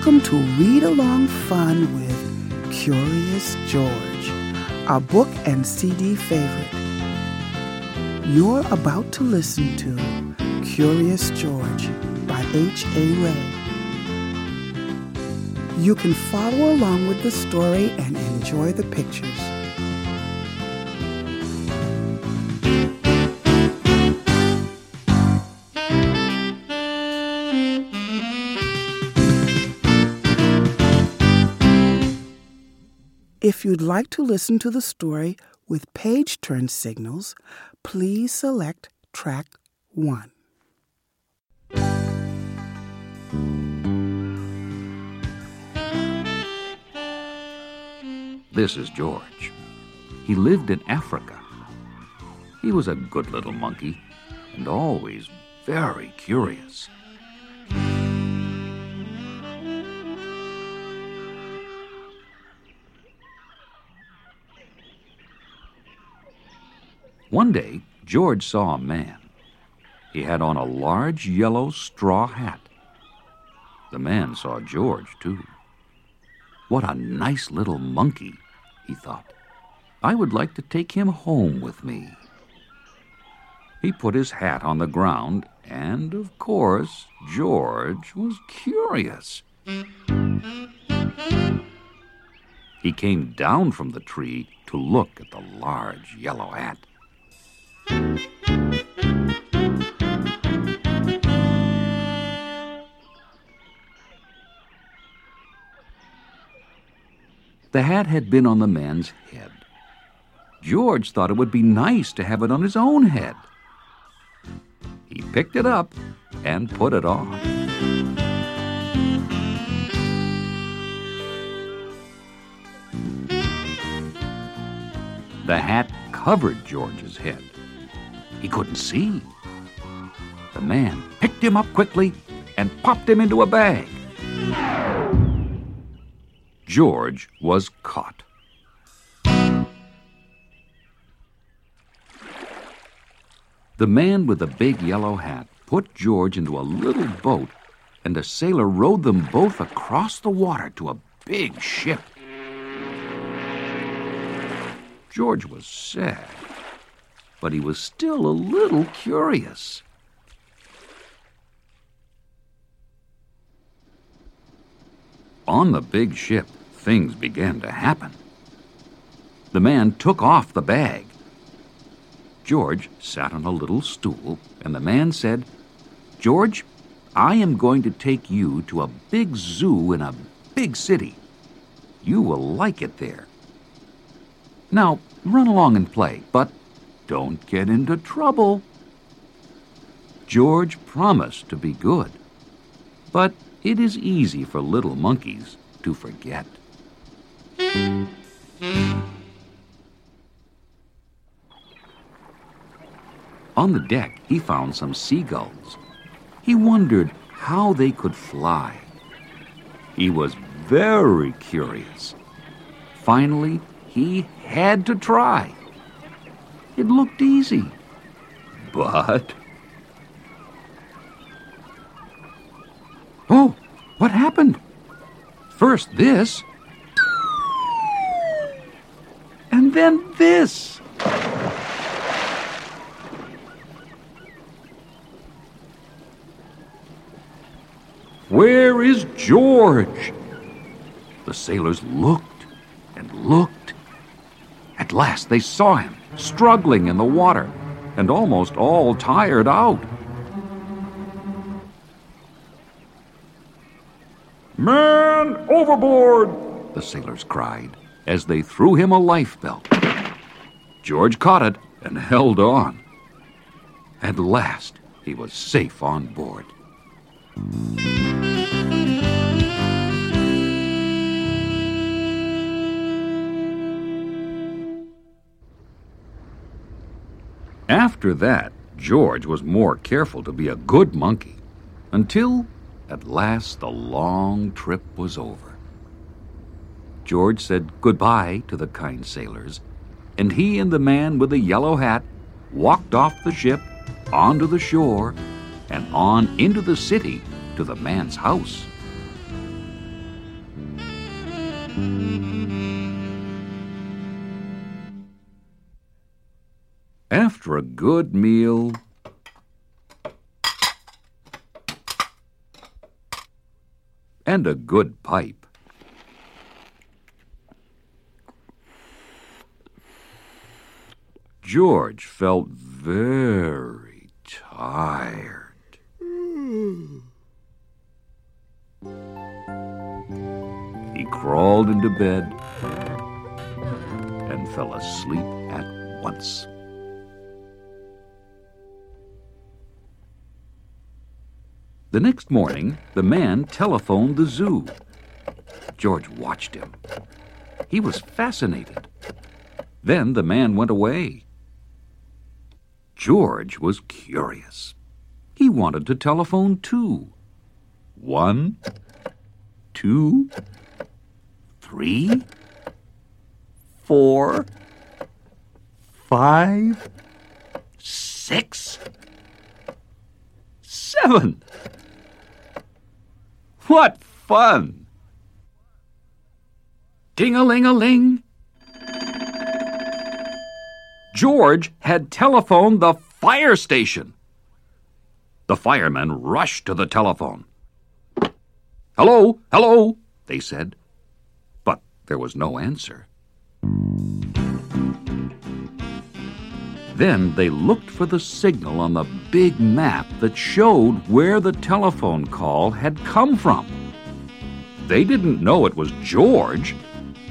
Welcome to Read Along Fun with Curious George, a book and CD favorite. You're about to listen to Curious George by H.A. Rey. You can follow along with the story and enjoy the pictures. If you'd like to listen to the story with page turn signals, please select track 1. This is George. He lived in Africa. He was a good little monkey and always very curious. One day, George saw a man. He had on a large yellow straw hat. The man saw George, too. What a nice little monkey, he thought. I would like to take him home with me. He put his hat on the ground, and of course, George was curious. He came down from the tree to look at the large yellow hat. The hat had been on the man's head. George thought it would be nice to have it on his own head. He picked it up and put it on. The hat covered George's head. He couldn't see. The man picked him up quickly and popped him into a bag. George was caught. The man with the big yellow hat put George into a little boat, and a sailor rowed them both across the water to a big ship. George was sad, but he was still a little curious. On the big ship, things began to happen. The man took off the bag. George sat on a little stool, and the man said, George, I am going to take you to a big zoo in a big city. You will like it there. Now, run along and play, but don't get into trouble. George promised to be good, but it is easy for little monkeys to forget. On the deck, he found some seagulls. He wondered how they could fly. He was very curious. Finally, he had to try. It looked easy. But. Oh, what happened? First this. And then this. Where is George? The sailors looked and looked. At last they saw him, struggling in the water and almost all tired out. Man overboard! The sailors cried as they threw him a life belt. George caught it and held on. At last, he was safe on board. After that, George was more careful to be a good monkey until, at last, the long trip was over. George said goodbye to the kind sailors, and he and the man with the yellow hat walked off the ship onto the shore and on into the city to the man's house. After a good meal, and a good pipe, George felt very tired. He crawled into bed and fell asleep at once. The next morning, the man telephoned the zoo. George watched him. He was fascinated. Then the man went away. George was curious. He wanted to telephone too. One, two, three, four, five, six, seven. What fun! Ding a ling a ling. George had telephoned the fire station. The firemen rushed to the telephone. Hello, hello, they said. But there was no answer. Then they looked for the signal on the big map that showed where the telephone call had come from. They didn't know it was George.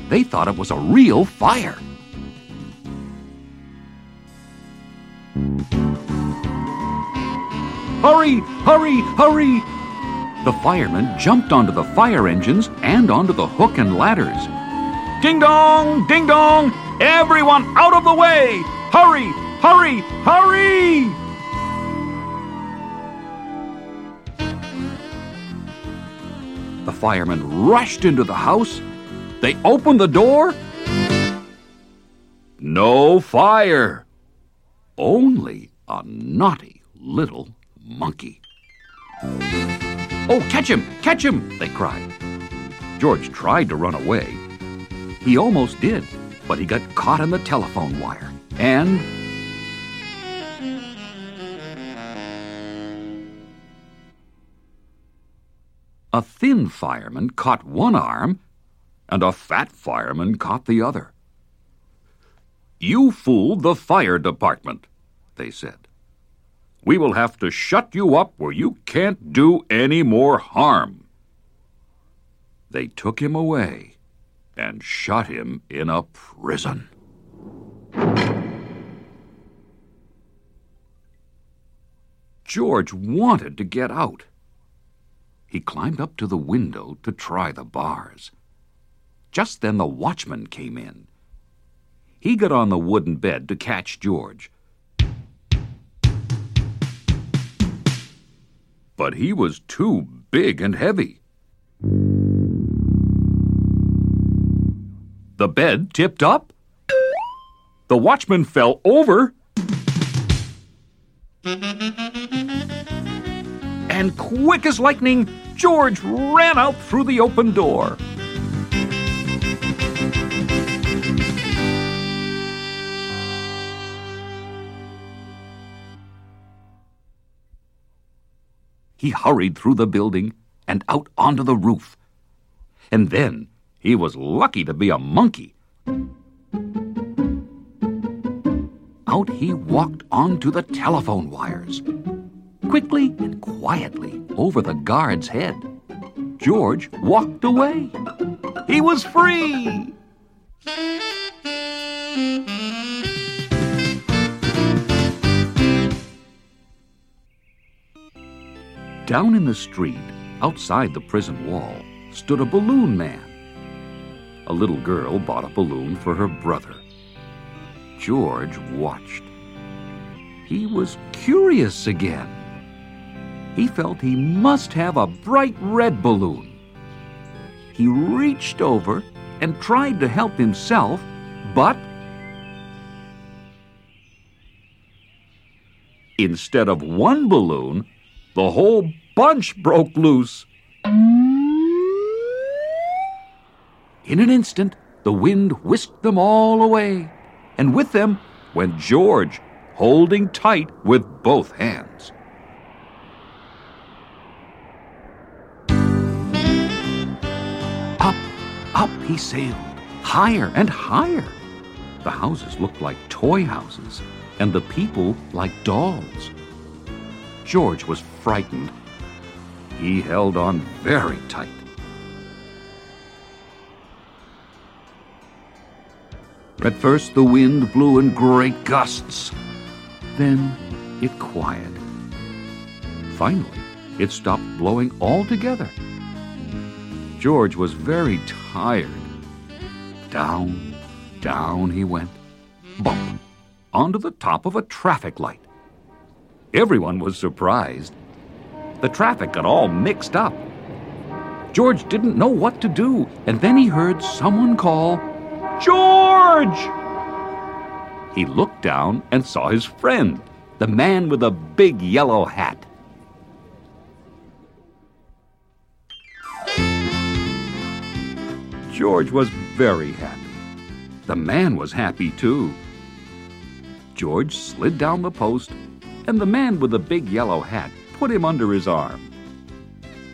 They thought it was a real fire. Hurry! Hurry! Hurry! The firemen jumped onto the fire engines and onto the hook and ladders. Ding dong! Ding dong! Everyone out of the way! Hurry! Hurry! Hurry! The firemen rushed into the house. They opened the door. No fire. Only a naughty little monkey. Oh, catch him! Catch him! They cried. George tried to run away. He almost did, but he got caught in the telephone wire. And. A thin fireman caught one arm, and a fat fireman caught the other. You fooled the fire department, they said. We will have to shut you up where you can't do any more harm. They took him away and shut him in a prison. George wanted to get out. He climbed up to the window to try the bars. Just then the watchman came in. He got on the wooden bed to catch George. But he was too big and heavy. The bed tipped up. The watchman fell over. And quick as lightning, George ran out through the open door. He hurried through the building and out onto the roof. And then he was lucky to be a monkey. Out he walked onto the telephone wires. Quickly and quietly over the guard's head. George walked away. He was free! Down in the street, outside the prison wall, stood a balloon man. A little girl bought a balloon for her brother. George watched. He was curious again. He felt he must have a bright red balloon. He reached over and tried to help himself, but instead of one balloon, the whole bunch broke loose. In an instant, the wind whisked them all away, and with them went George, holding tight with both hands. Up he sailed, higher and higher. The houses looked like toy houses, and the people like dolls. George was frightened. He held on very tight. At first, the wind blew in great gusts. Then it quieted. Finally, it stopped blowing altogether. George was very tired. Down, down he went, bump, onto the top of a traffic light. Everyone was surprised. The traffic got all mixed up. George didn't know what to do, and then he heard someone call, George! He looked down and saw his friend, the man with a big yellow hat. George was very happy. The man was happy too. George slid down the post, and the man with the big yellow hat put him under his arm.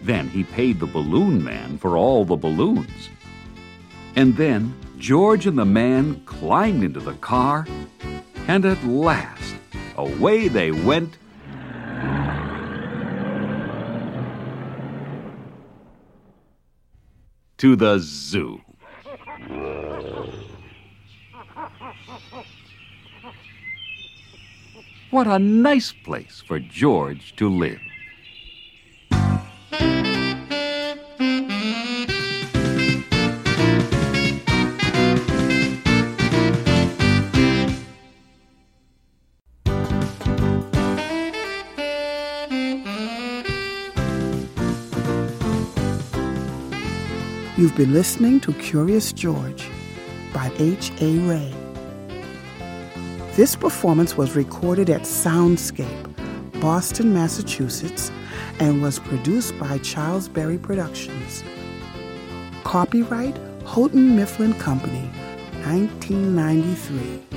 Then he paid the balloon man for all the balloons. And then George and the man climbed into the car, and at last, away they went. To the zoo. What a nice place for George to live. You've been listening to Curious George by H.A. Rey. This performance was recorded at Soundscape, Boston, Massachusetts, and was produced by Charles Berry Productions. Copyright Houghton Mifflin Company, 1993.